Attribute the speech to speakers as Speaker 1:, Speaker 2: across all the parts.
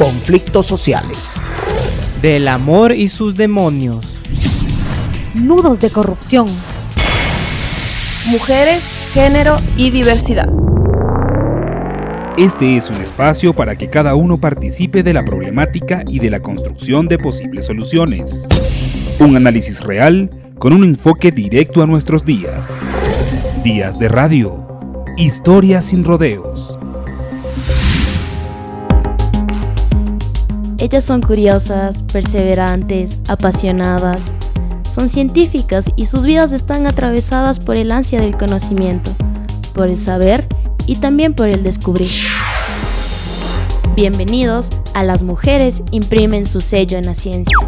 Speaker 1: conflictos sociales.
Speaker 2: Del amor y sus demonios.
Speaker 3: Nudos de corrupción.
Speaker 4: Mujeres, género y diversidad.
Speaker 5: Este es un espacio para que cada uno participe de la problemática y de la construcción de posibles soluciones. Un análisis real con un enfoque directo a nuestros días. Días de radio. Historias sin rodeos.
Speaker 6: Ellas son curiosas, perseverantes, apasionadas. Son científicas y sus vidas están atravesadas por el ansia del conocimiento, por el saber y también por el descubrir. Bienvenidos a Las Mujeres Imprimen su sello en la ciencia.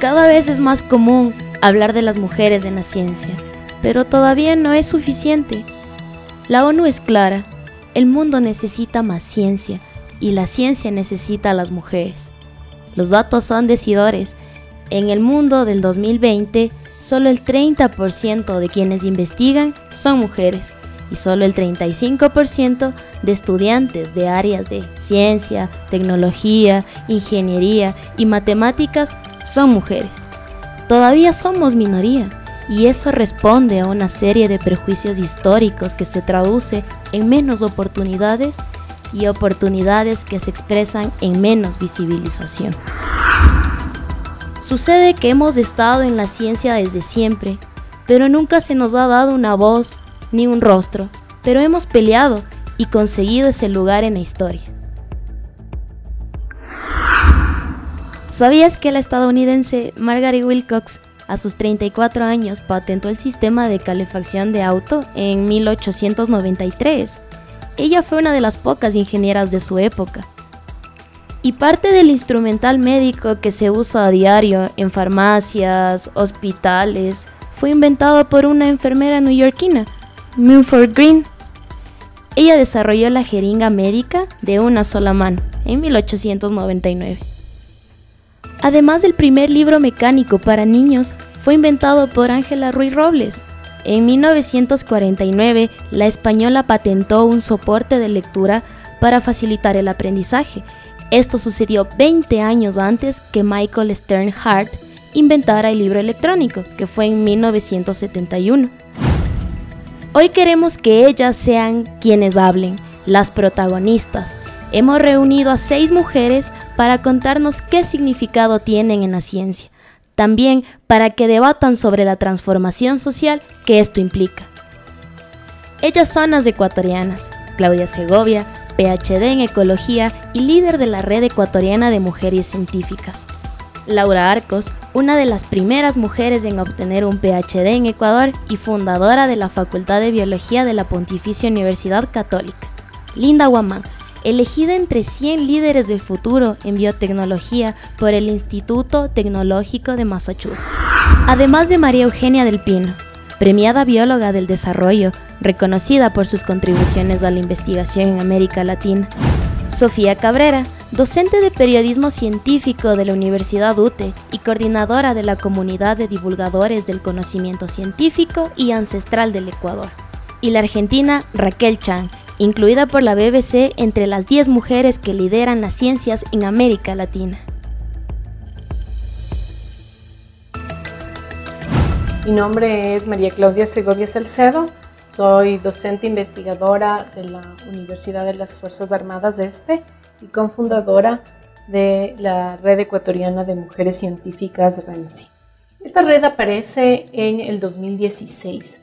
Speaker 6: Cada vez es más común hablar de las mujeres en la ciencia, pero todavía no es suficiente. La ONU es clara, el mundo necesita más ciencia y la ciencia necesita a las mujeres. Los datos son decidores. En el mundo del 2020, solo el 30% de quienes investigan son mujeres y solo el 35% de estudiantes de áreas de ciencia, tecnología, ingeniería y matemáticas son mujeres. Todavía somos minoría y eso responde a una serie de prejuicios históricos que se traduce en menos oportunidades y oportunidades que se expresan en menos visibilización. Sucede que hemos estado en la ciencia desde siempre, pero nunca se nos ha dado una voz ni un rostro, pero hemos peleado y conseguido ese lugar en la historia. ¿Sabías que la estadounidense Margaret Wilcox a sus 34 años patentó el sistema de calefacción de auto en 1893? Ella fue una de las pocas ingenieras de su época. Y parte del instrumental médico que se usa a diario en farmacias, hospitales, fue inventado por una enfermera neoyorquina, Milford Green. Ella desarrolló la jeringa médica de una sola mano en 1899. Además del primer libro mecánico para niños, fue inventado por Ángela Ruiz Robles. En 1949, la española patentó un soporte de lectura para facilitar el aprendizaje. Esto sucedió 20 años antes que Michael Sternhardt inventara el libro electrónico, que fue en 1971. Hoy queremos que ellas sean quienes hablen, las protagonistas, hemos reunido a seis mujeres para contarnos qué significado tienen en la ciencia, también para que debatan sobre la transformación social que esto implica. Ellas son las ecuatorianas, Claudia Segovia, PhD en Ecología y líder de la Red Ecuatoriana de Mujeres Científicas. Laura Arcos, una de las primeras mujeres en obtener un PhD en Ecuador y fundadora de la Facultad de Biología de la Pontificia Universidad Católica. Linda Guamán, elegida entre 100 líderes del futuro en biotecnología por el Instituto Tecnológico de Massachusetts. Además de María Eugenia del Pino, premiada bióloga del desarrollo, reconocida por sus contribuciones a la investigación en América Latina. Sofía Cabrera, docente de periodismo científico de la Universidad UTE y coordinadora de la comunidad de divulgadores del conocimiento científico y ancestral del Ecuador. Y la argentina Raquel Chang, incluida por la BBC entre las 10 mujeres que lideran las ciencias en América Latina.
Speaker 7: Mi nombre es María Claudia Segovia Salcedo, soy docente investigadora de la Universidad de las Fuerzas Armadas de ESPE y cofundadora de la Red Ecuatoriana de Mujeres Científicas RENCI. Esta red aparece en el 2016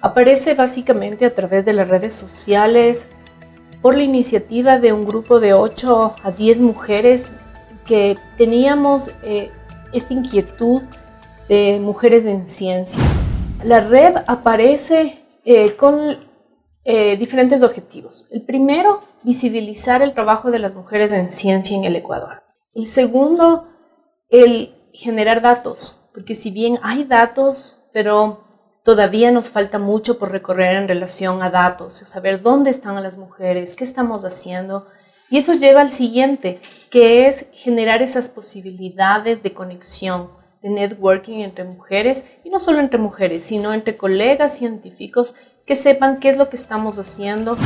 Speaker 7: Aparece básicamente a través de las redes sociales por la iniciativa de un grupo de 8 a 10 mujeres que teníamos eh, esta inquietud de mujeres en ciencia. La red aparece eh, con eh, diferentes objetivos. El primero, visibilizar el trabajo de las mujeres en ciencia en el Ecuador. El segundo, el generar datos, porque si bien hay datos, pero Todavía nos falta mucho por recorrer en relación a datos, saber dónde están las mujeres, qué estamos haciendo. Y eso lleva al siguiente, que es generar esas posibilidades de conexión, de networking entre mujeres, y no solo entre mujeres, sino entre colegas científicos que sepan qué es lo que estamos haciendo.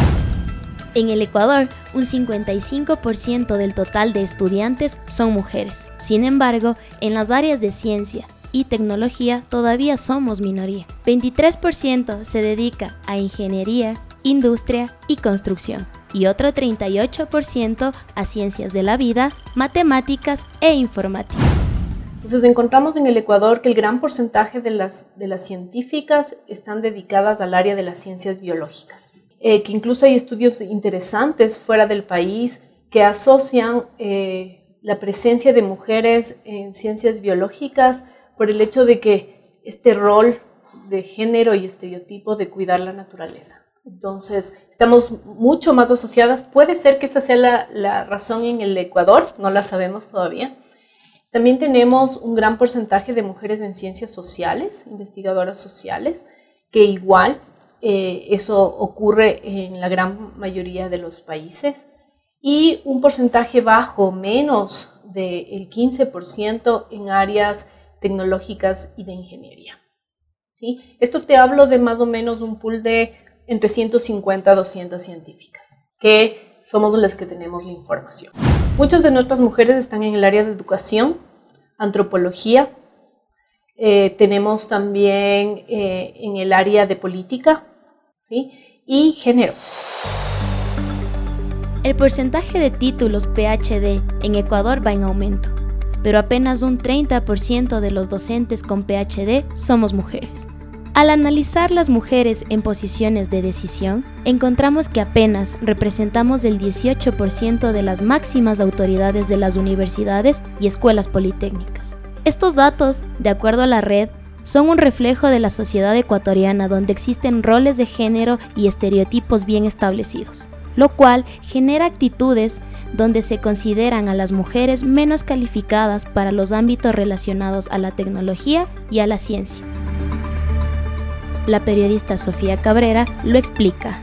Speaker 6: En el Ecuador, un 55% del total de estudiantes son mujeres. Sin embargo, en las áreas de ciencia y tecnología todavía somos minoría. 23% se dedica a ingeniería, industria y construcción y otro 38% a ciencias de la vida, matemáticas e informática.
Speaker 7: Entonces encontramos en el Ecuador que el gran porcentaje de las, de las científicas están dedicadas al área de las ciencias biológicas, eh, que incluso hay estudios interesantes fuera del país que asocian eh, la presencia de mujeres en ciencias biológicas por el hecho de que este rol de género y estereotipo de cuidar la naturaleza. Entonces, estamos mucho más asociadas. Puede ser que esa sea la, la, razón en el Ecuador, no la sabemos todavía. También tenemos un gran porcentaje de mujeres en ciencias sociales, investigadoras sociales, que igual eh, eso ocurre en la gran mayoría de los países. Y un porcentaje bajo, menos del 15% en áreas tecnológicas y de ingeniería. ¿Sí? Esto te hablo de más o menos un pool de entre 150 a 200 científicas, que somos las que tenemos la información. Muchas de nuestras mujeres están en el área de educación, antropología, eh, tenemos también eh, en el área de política ¿sí? y género.
Speaker 6: El porcentaje de títulos PhD en Ecuador va en aumento, pero apenas un 30% de los docentes con PhD somos mujeres. Al analizar las mujeres en posiciones de decisión, encontramos que apenas representamos el 18% de las máximas autoridades de las universidades y escuelas politécnicas. Estos datos, de acuerdo a la red, son un reflejo de la sociedad ecuatoriana donde existen roles de género y estereotipos bien establecidos, lo cual genera actitudes donde se consideran a las mujeres menos calificadas para los ámbitos relacionados a la tecnología y a la ciencia. La periodista Sofía Cabrera lo explica.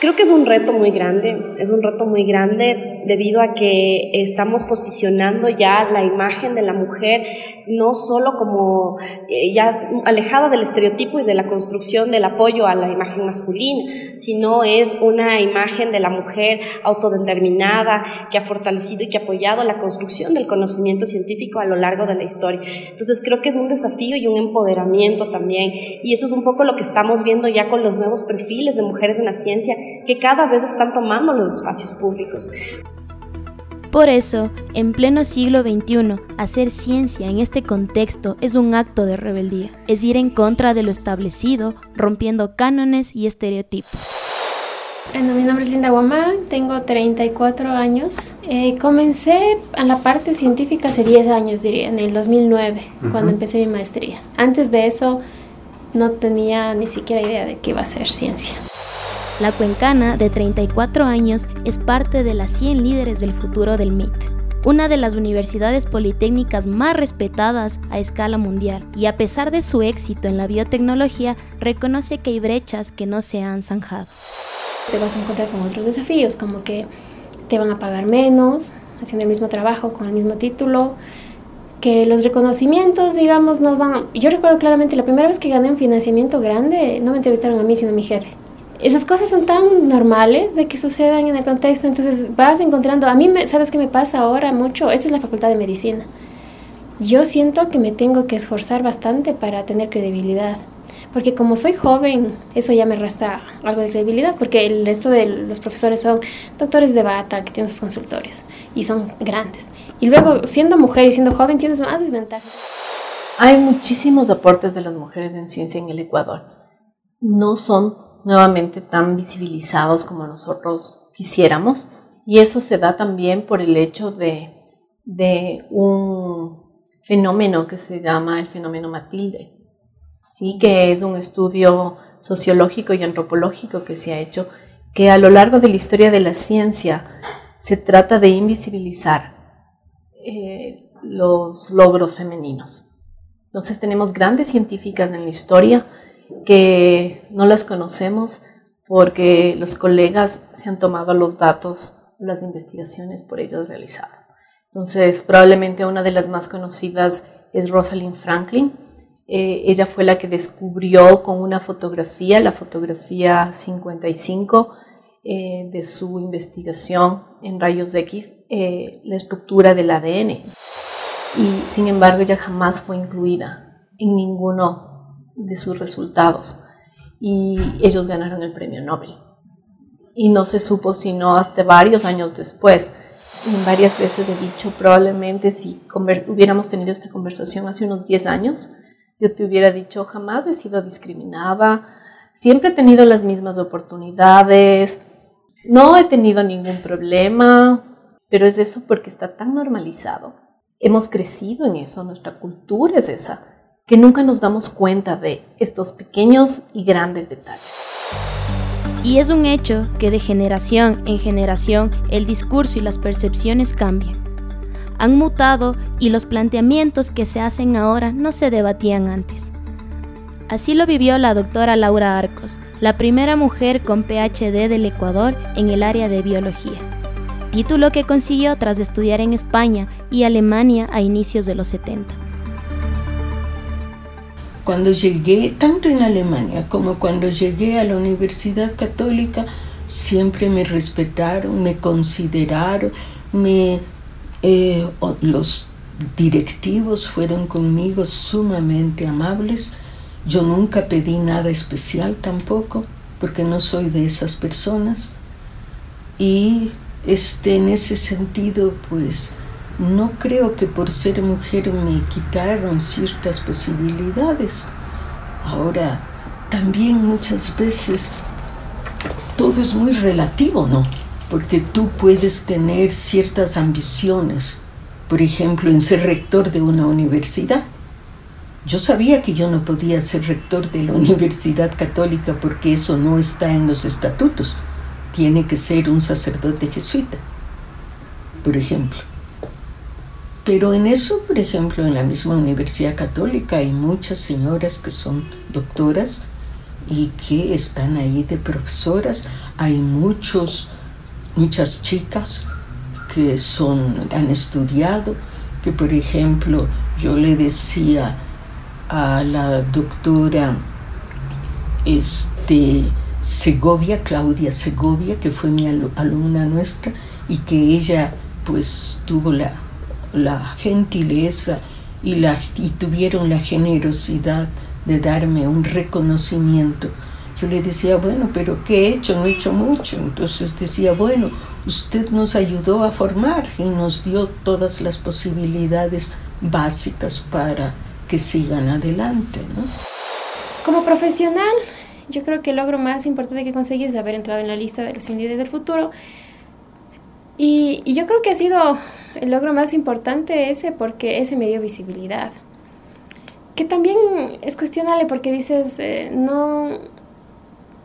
Speaker 8: Creo que es un reto muy grande, es un reto muy grande debido a que estamos posicionando ya la imagen de la mujer no solo como eh, ya alejada del estereotipo y de la construcción del apoyo a la imagen masculina, sino es una imagen de la mujer autodeterminada que ha fortalecido y que ha apoyado la construcción del conocimiento científico a lo largo de la historia. Entonces creo que es un desafío y un empoderamiento también y eso es un poco lo que estamos viendo ya con los nuevos perfiles de mujeres en la ciencia que cada vez están tomando los espacios públicos.
Speaker 6: Por eso, en pleno siglo XXI, hacer ciencia en este contexto es un acto de rebeldía, es ir en contra de lo establecido, rompiendo cánones y estereotipos.
Speaker 9: Bueno, mi nombre es Linda Guamán, tengo 34 años. Eh, comencé a la parte científica hace 10 años, diría, en el 2009, cuando empecé mi maestría. Antes de eso, no tenía ni siquiera idea de qué iba a ser ciencia.
Speaker 6: La cuencana, de 34 años, es parte de las 100 líderes del futuro del MIT, una de las universidades politécnicas más respetadas a escala mundial, y a pesar de su éxito en la biotecnología, reconoce que hay brechas que no se han zanjado.
Speaker 9: Te vas a encontrar con otros desafíos, como que te van a pagar menos, haciendo el mismo trabajo, con el mismo título, que los reconocimientos, digamos, no van... Yo recuerdo claramente la primera vez que gané un financiamiento grande, no me entrevistaron a mí, sino a mi jefe esas cosas son tan normales de que sucedan en el contexto, entonces vas encontrando, a mí, me, ¿sabes qué me pasa ahora mucho? Esta es la facultad de medicina. Yo siento que me tengo que esforzar bastante para tener credibilidad, porque como soy joven, eso ya me resta algo de credibilidad, porque el resto de los profesores son doctores de bata que tienen sus consultorios y son grandes. Y luego, siendo mujer y siendo joven, tienes más desventajas.
Speaker 7: Hay muchísimos aportes de las mujeres en ciencia en el Ecuador. No son nuevamente tan visibilizados como nosotros quisiéramos. Y eso se da también por el hecho de, de un fenómeno que se llama el fenómeno Matilde, ¿sí? que es un estudio sociológico y antropológico que se ha hecho, que a lo largo de la historia de la ciencia se trata de invisibilizar eh, los logros femeninos. Entonces tenemos grandes científicas en la historia que no las conocemos porque los colegas se han tomado los datos, las investigaciones por ellas realizadas. Entonces, probablemente una de las más conocidas es Rosalind Franklin, Eh, ella fue la que descubrió con una fotografía, la fotografía 55 eh, de su investigación en rayos X, eh, la estructura del ADN. Y sin embargo ella jamás fue incluida en ninguno de sus resultados. Y ellos ganaron el premio Nobel. Y no se supo sino hasta varios años después varias veces he dicho, probablemente si hubiéramos tenido esta conversación hace unos 10 años, yo te hubiera dicho, jamás he sido discriminada, siempre he tenido las mismas oportunidades, no he tenido ningún problema, pero es eso porque está tan normalizado. Hemos crecido en eso, nuestra cultura es esa, que nunca nos damos cuenta de estos pequeños y grandes detalles.
Speaker 6: Y es un hecho que de generación en generación el discurso y las percepciones cambian. Han mutado y los planteamientos que se hacen ahora no se debatían antes. Así lo vivió la doctora Laura Arcos, la primera mujer con PhD del Ecuador en el área de biología, título que consiguió tras estudiar en España y Alemania a inicios de los 70.
Speaker 10: Cuando llegué, tanto en Alemania como cuando llegué a la Universidad Católica, siempre me respetaron, me consideraron, me, eh, los directivos fueron conmigo sumamente amables. Yo nunca pedí nada especial tampoco, porque no soy de esas personas. Y este, en ese sentido, pues no creo que por ser mujer me quitaron ciertas posibilidades. Ahora, también muchas veces todo es muy relativo, ¿no? Porque tú puedes tener ciertas ambiciones, por ejemplo, en ser rector de una universidad. Yo sabía que yo no podía ser rector de la Universidad Católica porque eso no está en los estatutos. Tiene que ser un sacerdote jesuita, por ejemplo. Pero en eso, por ejemplo, en la misma Universidad Católica hay muchas señoras que son doctoras y que están ahí de profesoras. Hay muchos, muchas chicas que son, han estudiado, que por ejemplo yo le decía a la doctora este, Segovia, Claudia Segovia, que fue mi alumna nuestra, y que ella pues tuvo la la gentileza y, la, y tuvieron la generosidad de darme un reconocimiento. Yo le decía, bueno, pero ¿qué he hecho? No he hecho mucho. Entonces decía, bueno, usted nos ayudó a formar y nos dio todas las posibilidades básicas para que sigan adelante.
Speaker 9: Como profesional, yo creo que el logro más importante que conseguí es haber entrado en la lista de los líderes del futuro. Y, y yo creo que ha sido el logro más importante ese porque ese me dio visibilidad. Que también es cuestionable porque dices, eh, no,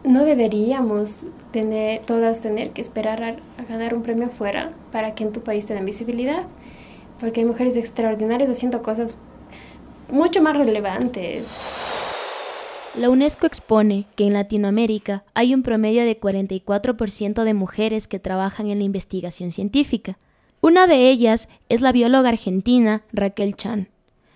Speaker 9: no deberíamos tener, todas tener que esperar a, a, ganar un premio afuera para que en tu país te den visibilidad. Porque hay mujeres extraordinarias haciendo cosas mucho más relevantes.
Speaker 6: La UNESCO expone que en Latinoamérica hay un promedio de 44% de mujeres que trabajan en la investigación científica una de ellas es la bióloga argentina Raquel Chan,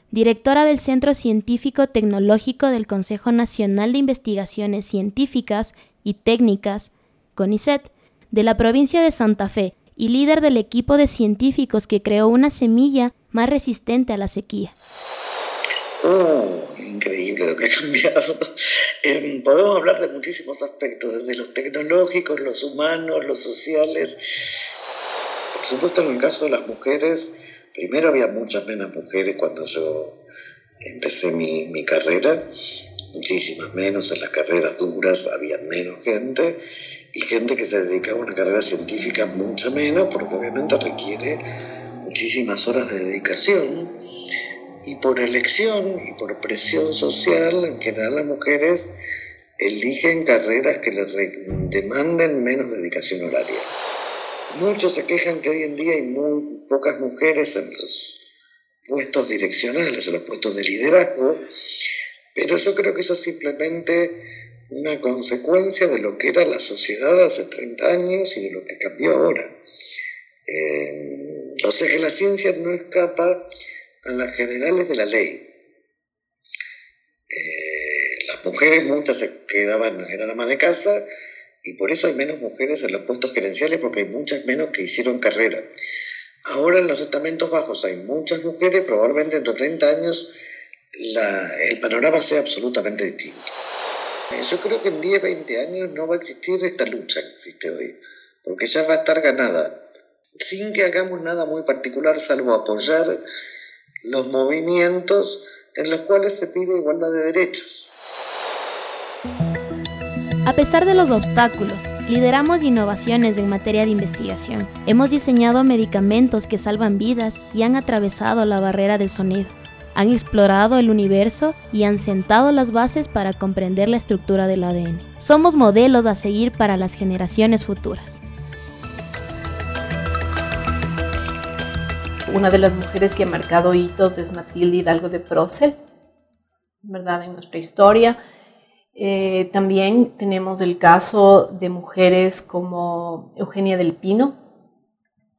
Speaker 6: directora del Centro Científico Tecnológico del Consejo Nacional de Investigaciones Científicas y Técnicas, CONICET, de la provincia de Santa Fe y líder del equipo de científicos que creó una semilla más resistente a la sequía.
Speaker 11: Oh, increíble lo que ha cambiado. Em, podemos hablar de muchísimos aspectos, desde los tecnológicos, los humanos, los sociales por supuesto, en el caso de las mujeres, primero había muchas menos mujeres cuando yo empecé mi, mi carrera, muchísimas menos en las carreras duras, había menos gente y gente que se dedicaba a una carrera científica mucho menos, porque obviamente requiere muchísimas horas de dedicación. Y por elección y por presión social, en general las mujeres eligen carreras que les demanden menos dedicación horaria. Muchos se quejan que hoy en día hay muy pocas mujeres en los puestos direccionales, en los puestos de liderazgo, pero yo creo que eso es simplemente una consecuencia de lo que era la sociedad hace 30 años y de lo que cambió ahora. Eh, o sea que la ciencia no escapa a las generales de la ley. mujeres muchas se quedaban, eran amas de casa, y por eso hay menos mujeres en los puestos gerenciales, porque hay muchas menos que hicieron carrera. Ahora en los estamentos bajos hay muchas mujeres, probablemente dentro de 30 años el panorama sea absolutamente distinto. Yo creo que en 10, 20 años no va a existir esta lucha que existe hoy, porque ya va a estar ganada, sin que hagamos nada muy particular, salvo apoyar los movimientos en los cuales se pide igualdad de derechos.
Speaker 6: A pesar de los obstáculos, lideramos innovaciones en materia de investigación. Hemos diseñado medicamentos que salvan vidas y han atravesado la barrera del sonido. Han explorado el universo y han sentado las bases para comprender la estructura del ADN. Somos modelos a seguir para las generaciones futuras.
Speaker 7: Una de las mujeres que ha marcado hitos es Matilde Hidalgo de Procel, ¿verdad? En nuestra historia eh, también tenemos el caso de mujeres como Eugenia del Pino.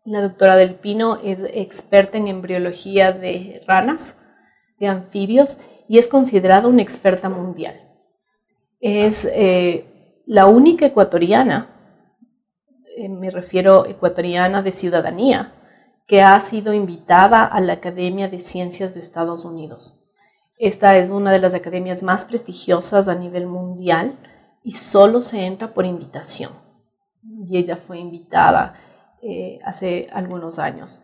Speaker 7: La doctora del Pino es experta en embriología de ranas, de anfibios, y es considerada una experta mundial. Es eh, la única ecuatoriana, eh, me refiero ecuatoriana de ciudadanía, que ha sido invitada a la Academia de Ciencias de Estados Unidos. Esta es una de las academias más prestigiosas a nivel mundial y solo se entra por invitación. Y ella fue invitada eh, hace algunos años.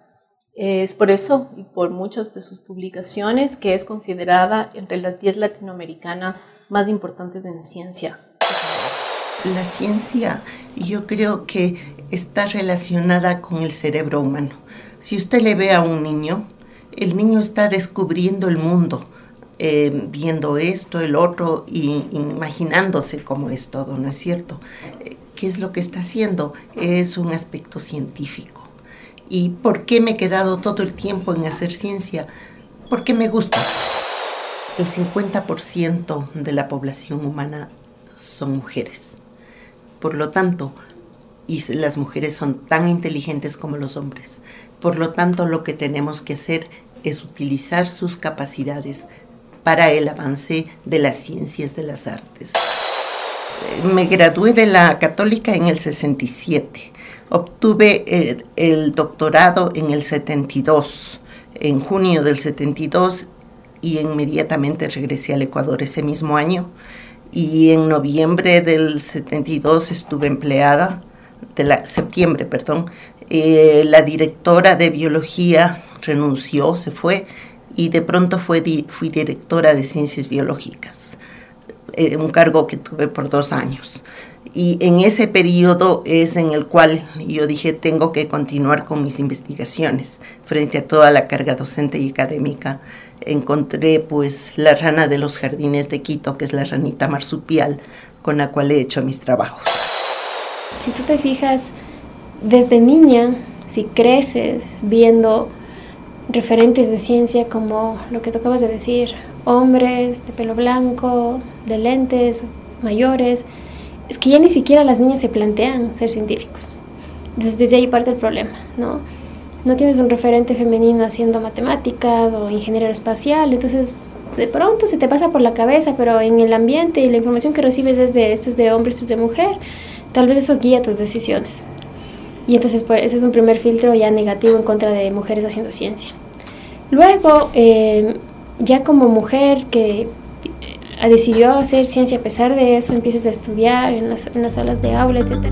Speaker 7: Es por eso y por muchas de sus publicaciones que es considerada entre las 10 latinoamericanas más importantes en ciencia.
Speaker 12: La ciencia yo creo que está relacionada con el cerebro humano. Si usted le ve a un niño, el niño está descubriendo el mundo eh, viendo esto, el otro, y imaginándose cómo es todo, ¿no es cierto? Eh, ¿Qué es lo que está haciendo? Es un aspecto científico. ¿Y por qué me he quedado todo el tiempo en hacer ciencia? Porque me gusta. El 50% de la población humana son mujeres. Por lo tanto, y las mujeres son tan inteligentes como los hombres. Por lo tanto, lo que tenemos que hacer es utilizar sus capacidades para el avance de las ciencias de las artes. Me gradué de la católica en el 67. Obtuve el, el doctorado en el 72, en junio del 72, y inmediatamente regresé al Ecuador ese mismo año. Y en noviembre del 72 estuve empleada, de la, septiembre, perdón, eh, la directora de biología renunció, se fue, y de pronto fui directora de ciencias biológicas, eh, un cargo que tuve por dos años. Y en ese periodo es en el cual yo dije, tengo que continuar con mis investigaciones. Frente a toda la carga docente y académica, encontré pues la rana de los jardines de Quito, que es la ranita marsupial, con la cual he hecho mis trabajos.
Speaker 9: Si tú te fijas, desde niña, si creces viendo referentes de ciencia como lo que tú acabas de decir, hombres de pelo blanco, de lentes, mayores, es que ya ni siquiera las niñas se plantean ser científicos. Desde, ahí parte el problema, ¿no? No tienes un referente femenino haciendo matemáticas o ingeniero espacial, entonces de pronto se te pasa por la cabeza, pero en el ambiente y la información que recibes es de esto es de hombre, esto es de mujer, tal vez eso guía tus decisiones. Y entonces pues, ese es un primer filtro ya negativo en contra de mujeres haciendo ciencia. Luego, eh, ya como mujer que eh, decidió hacer ciencia a pesar de eso, empiezas a estudiar en las, en las salas de aula, etc.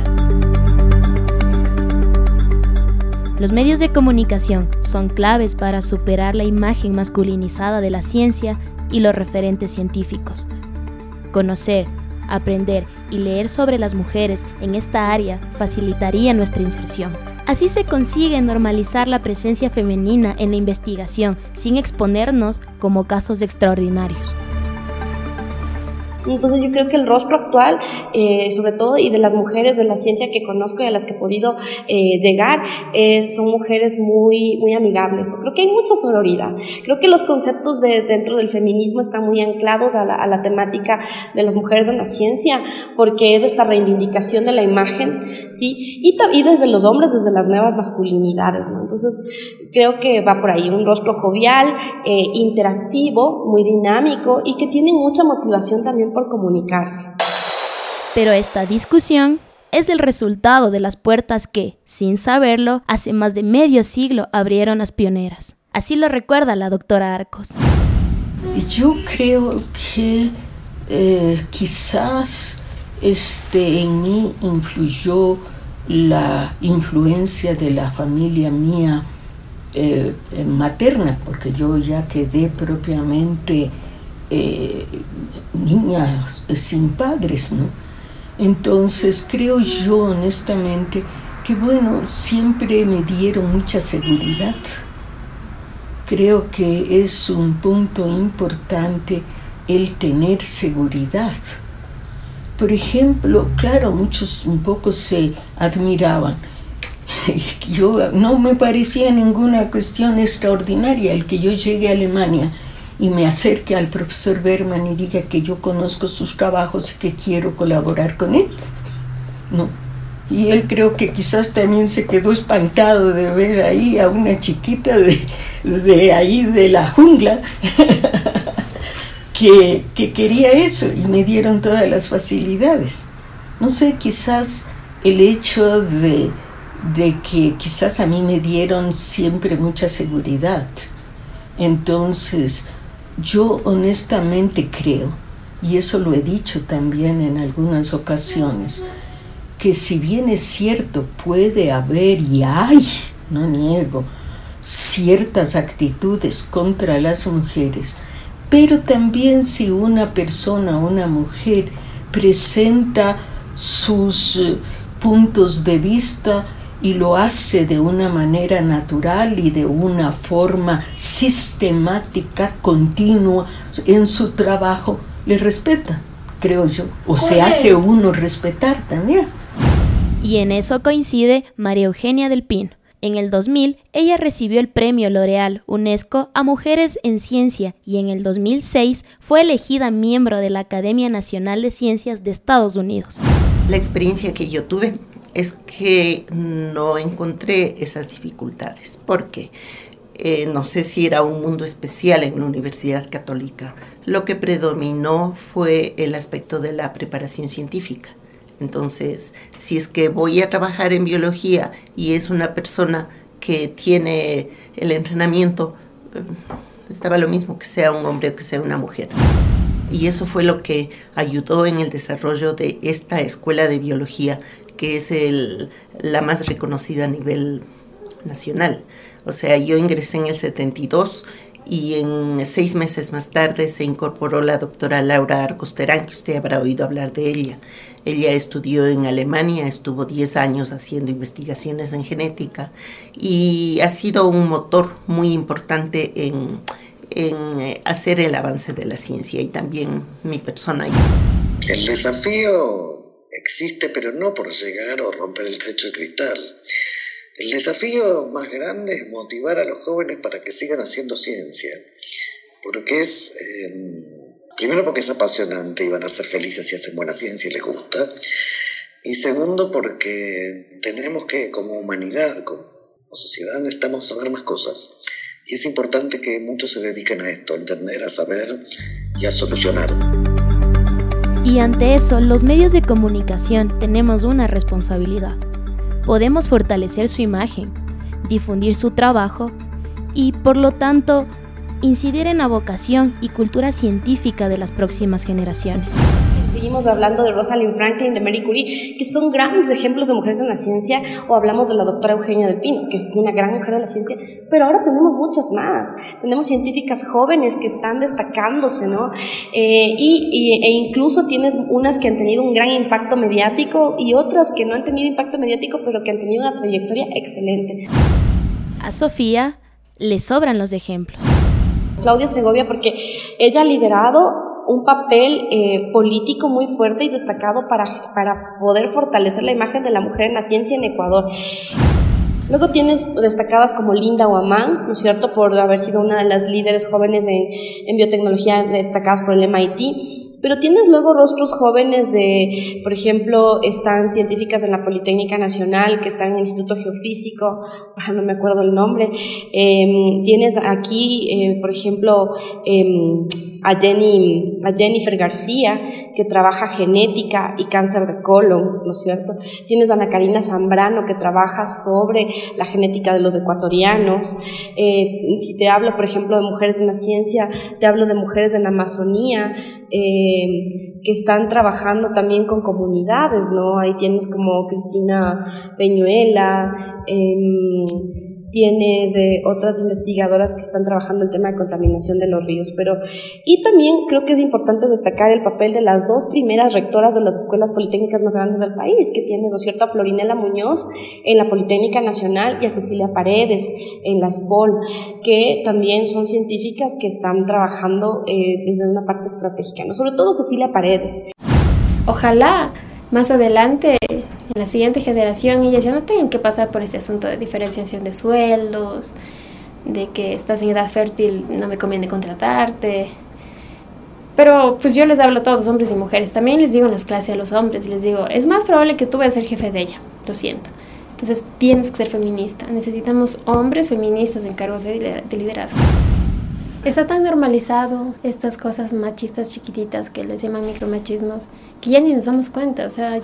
Speaker 6: Los medios de comunicación son claves para superar la imagen masculinizada de la ciencia y los referentes científicos. Conocer, aprender y leer sobre las mujeres en esta área facilitaría nuestra inserción. Así se consigue normalizar la presencia femenina en la investigación sin exponernos como casos extraordinarios.
Speaker 8: Entonces yo creo que el rostro actual, eh, sobre todo, y de las mujeres de la ciencia que conozco y a las que he podido eh, llegar, eh, son mujeres muy, muy amigables. Creo que hay mucha sororidad. Creo que los conceptos de, dentro del feminismo están muy anclados a la, a la temática de las mujeres en la ciencia, porque es esta reivindicación de la imagen, ¿sí? Y, y desde los hombres, desde las nuevas masculinidades, ¿no? Entonces, creo que va por ahí, un rostro jovial, eh, interactivo, muy dinámico y que tiene mucha motivación también por comunicarse.
Speaker 6: Pero esta discusión es el resultado de las puertas que, sin saberlo, hace más de medio siglo abrieron las pioneras. Así lo recuerda la doctora Arcos.
Speaker 10: Yo creo que eh, quizás este, en mí influyó la influencia de la familia mía eh, materna, porque yo ya quedé propiamente eh, niña sin padres, ¿no? Entonces creo yo honestamente que bueno, siempre me dieron mucha seguridad. Creo que es un punto importante el tener seguridad. Por ejemplo, claro, muchos un poco se admiraban. Yo no me parecía ninguna cuestión extraordinaria el que yo llegue a Alemania y me acerque al profesor Berman y diga que yo conozco sus trabajos y que quiero colaborar con él. No. Y él creo que quizás también se quedó espantado de ver ahí a una chiquita de, de ahí de la jungla que, que quería eso y me dieron todas las facilidades. No sé, quizás el hecho de, de que quizás a mí me dieron siempre mucha seguridad. Entonces, yo honestamente creo, y eso lo he dicho también en algunas ocasiones, que si bien es cierto puede haber y hay, no niego, ciertas actitudes contra las mujeres, pero también si una persona, una mujer, presenta sus eh, puntos de vista y lo hace de una manera natural y de una forma sistemática, continua en su trabajo, le respeta, creo yo, o se hace uno respetar también.
Speaker 6: Y en eso coincide María Eugenia del Pino. En el 2000, ella recibió el premio L'Oreal UNESCO a Mujeres en Ciencia y en el 2006 fue elegida miembro de la Academia Nacional de Ciencias de Estados Unidos.
Speaker 12: La experiencia que yo tuve es que no encontré esas dificultades. porque eh, no sé si era un mundo especial en la Universidad Católica. Lo que predominó fue el aspecto de la preparación científica. Entonces, si es que voy a trabajar en biología y es una persona que tiene el entrenamiento, eh, estaba lo mismo que sea un hombre o que sea una mujer. Y eso fue lo que ayudó en el desarrollo de esta escuela de biología que es el, la más reconocida a nivel nacional. O sea, yo ingresé en el 72 y en seis meses más tarde se incorporó la doctora Laura Arcosterán, que usted habrá oído hablar de ella. Ella estudió en Alemania, estuvo 10 años haciendo investigaciones en genética y ha sido un motor muy importante en, en eh, hacer el avance de la ciencia y también mi persona.
Speaker 11: El desafío existe, pero no por llegar o romper el techo de cristal. El desafío más grande es motivar a los jóvenes para que sigan haciendo ciencia, porque es, em, primero porque es apasionante y van a ser felices si hacen buena ciencia y les gusta, y segundo porque tenemos que, como humanidad, como sociedad, necesitamos saber más cosas. Y es importante que muchos se dediquen a esto, a entender, a saber y a solucionar.
Speaker 6: Y ante eso, los medios de comunicación tenemos una responsabilidad. Podemos fortalecer su imagen, difundir su trabajo y, por lo tanto, incidir en la vocación y cultura científica de las próximas generaciones
Speaker 8: seguimos hablando de Rosalind Franklin, de Marie Curie, que son grandes ejemplos de mujeres en la ciencia, o hablamos de la doctora Eugenia del Pino, que es una gran mujer de la ciencia, pero ahora tenemos muchas más. Tenemos científicas jóvenes que están destacándose, ¿no? Eh, y, e incluso tienes unas que han tenido un gran impacto mediático y otras que no han tenido impacto mediático, pero que han tenido una trayectoria excelente.
Speaker 6: A Sofía le sobran los ejemplos.
Speaker 8: Claudia Segovia, porque ella ha liderado un papel eh, político muy fuerte y destacado para, para poder fortalecer la imagen de la mujer en la ciencia en Ecuador. Luego tienes destacadas como Linda Guamán, ¿no es cierto?, por haber sido una de las líderes jóvenes en, en biotecnología destacadas por el MIT. Pero tienes luego rostros jóvenes de, por ejemplo, están científicas en la Politécnica Nacional, que están en el Instituto Geofísico, no me acuerdo el nombre. Em, tienes aquí, eh, por ejemplo, em, a, Jenny, a Jennifer García, que trabaja genética y cáncer de colon, ¿no es cierto? Tienes a Ana Karina Zambrano, que trabaja sobre la genética de los ecuatorianos. Eh, si te hablo, por ejemplo, de mujeres en la ciencia, te hablo de mujeres en la Amazonía, eh, que están trabajando también con comunidades, ¿no? Ahí tienes como Cristina Peñuela, em, tienes de otras investigadoras que están trabajando el tema de contaminación de los ríos, pero y también creo que es importante destacar el papel de las dos primeras rectoras de las escuelas politécnicas más grandes del país, que tienes, ¿no cierto?, a Florinela Muñoz en la Politécnica Nacional y a Cecilia Paredes en la SPOL, que también son científicas que están trabajando eh, desde una parte estratégica, ¿no? Sobre todo Cecilia Paredes.
Speaker 9: Ojalá más adelante, en la siguiente generación, ellas ya no tengan que pasar por este asunto de diferenciación de sueldos, de que estás en edad fértil, no me conviene contratarte. Pero pues yo les hablo a todos, hombres y mujeres. También les digo en las clases a los hombres, les digo, es más probable que tú vayas a ser jefe de ella, lo siento. Entonces tienes que ser feminista. Necesitamos hombres feministas en cargos de liderazgo. Está tan normalizado estas cosas machistas chiquititas que les llaman micromachismos que ya ni nos damos cuenta, o sea...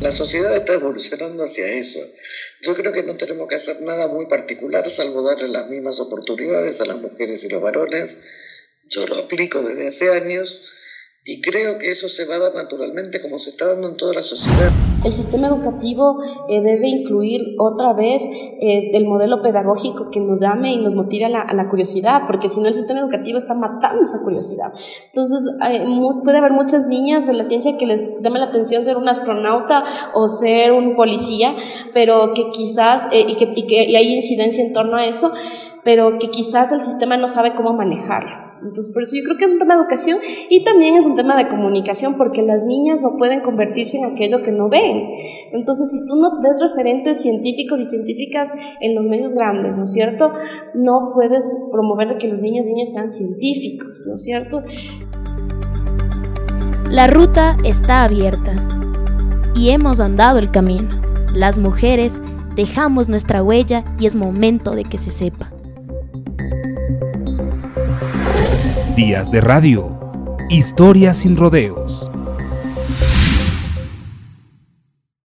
Speaker 11: La sociedad está evolucionando hacia eso. Yo creo que no tenemos que hacer nada muy particular salvo darle las mismas oportunidades a las mujeres y los varones. Yo lo aplico desde hace años y creo que eso se va a dar naturalmente como se está dando en toda la sociedad.
Speaker 8: El sistema educativo eh, debe incluir otra vez eh, el modelo pedagógico que nos llame y nos motive a la, curiosidad, porque si no el sistema educativo está matando esa curiosidad. Entonces puede haber muchas niñas de la ciencia que les llame la atención ser un astronauta o ser un policía, pero que quizás, eh, y, que, y que y hay incidencia en torno a eso, pero que quizás el sistema no sabe cómo manejarlo. Entonces, por eso yo creo que es un tema de educación y también es un tema de comunicación, porque las niñas no pueden convertirse en aquello que no ven. Entonces, si tú no ves referentes científicos y científicas en los medios grandes, ¿no es cierto? No puedes promover que los niños y niñas sean científicos, ¿no es cierto?
Speaker 6: La ruta está abierta y hemos andado el camino. Las mujeres dejamos nuestra huella y es momento de que se sepa.
Speaker 5: Días de radio. Historias sin rodeos.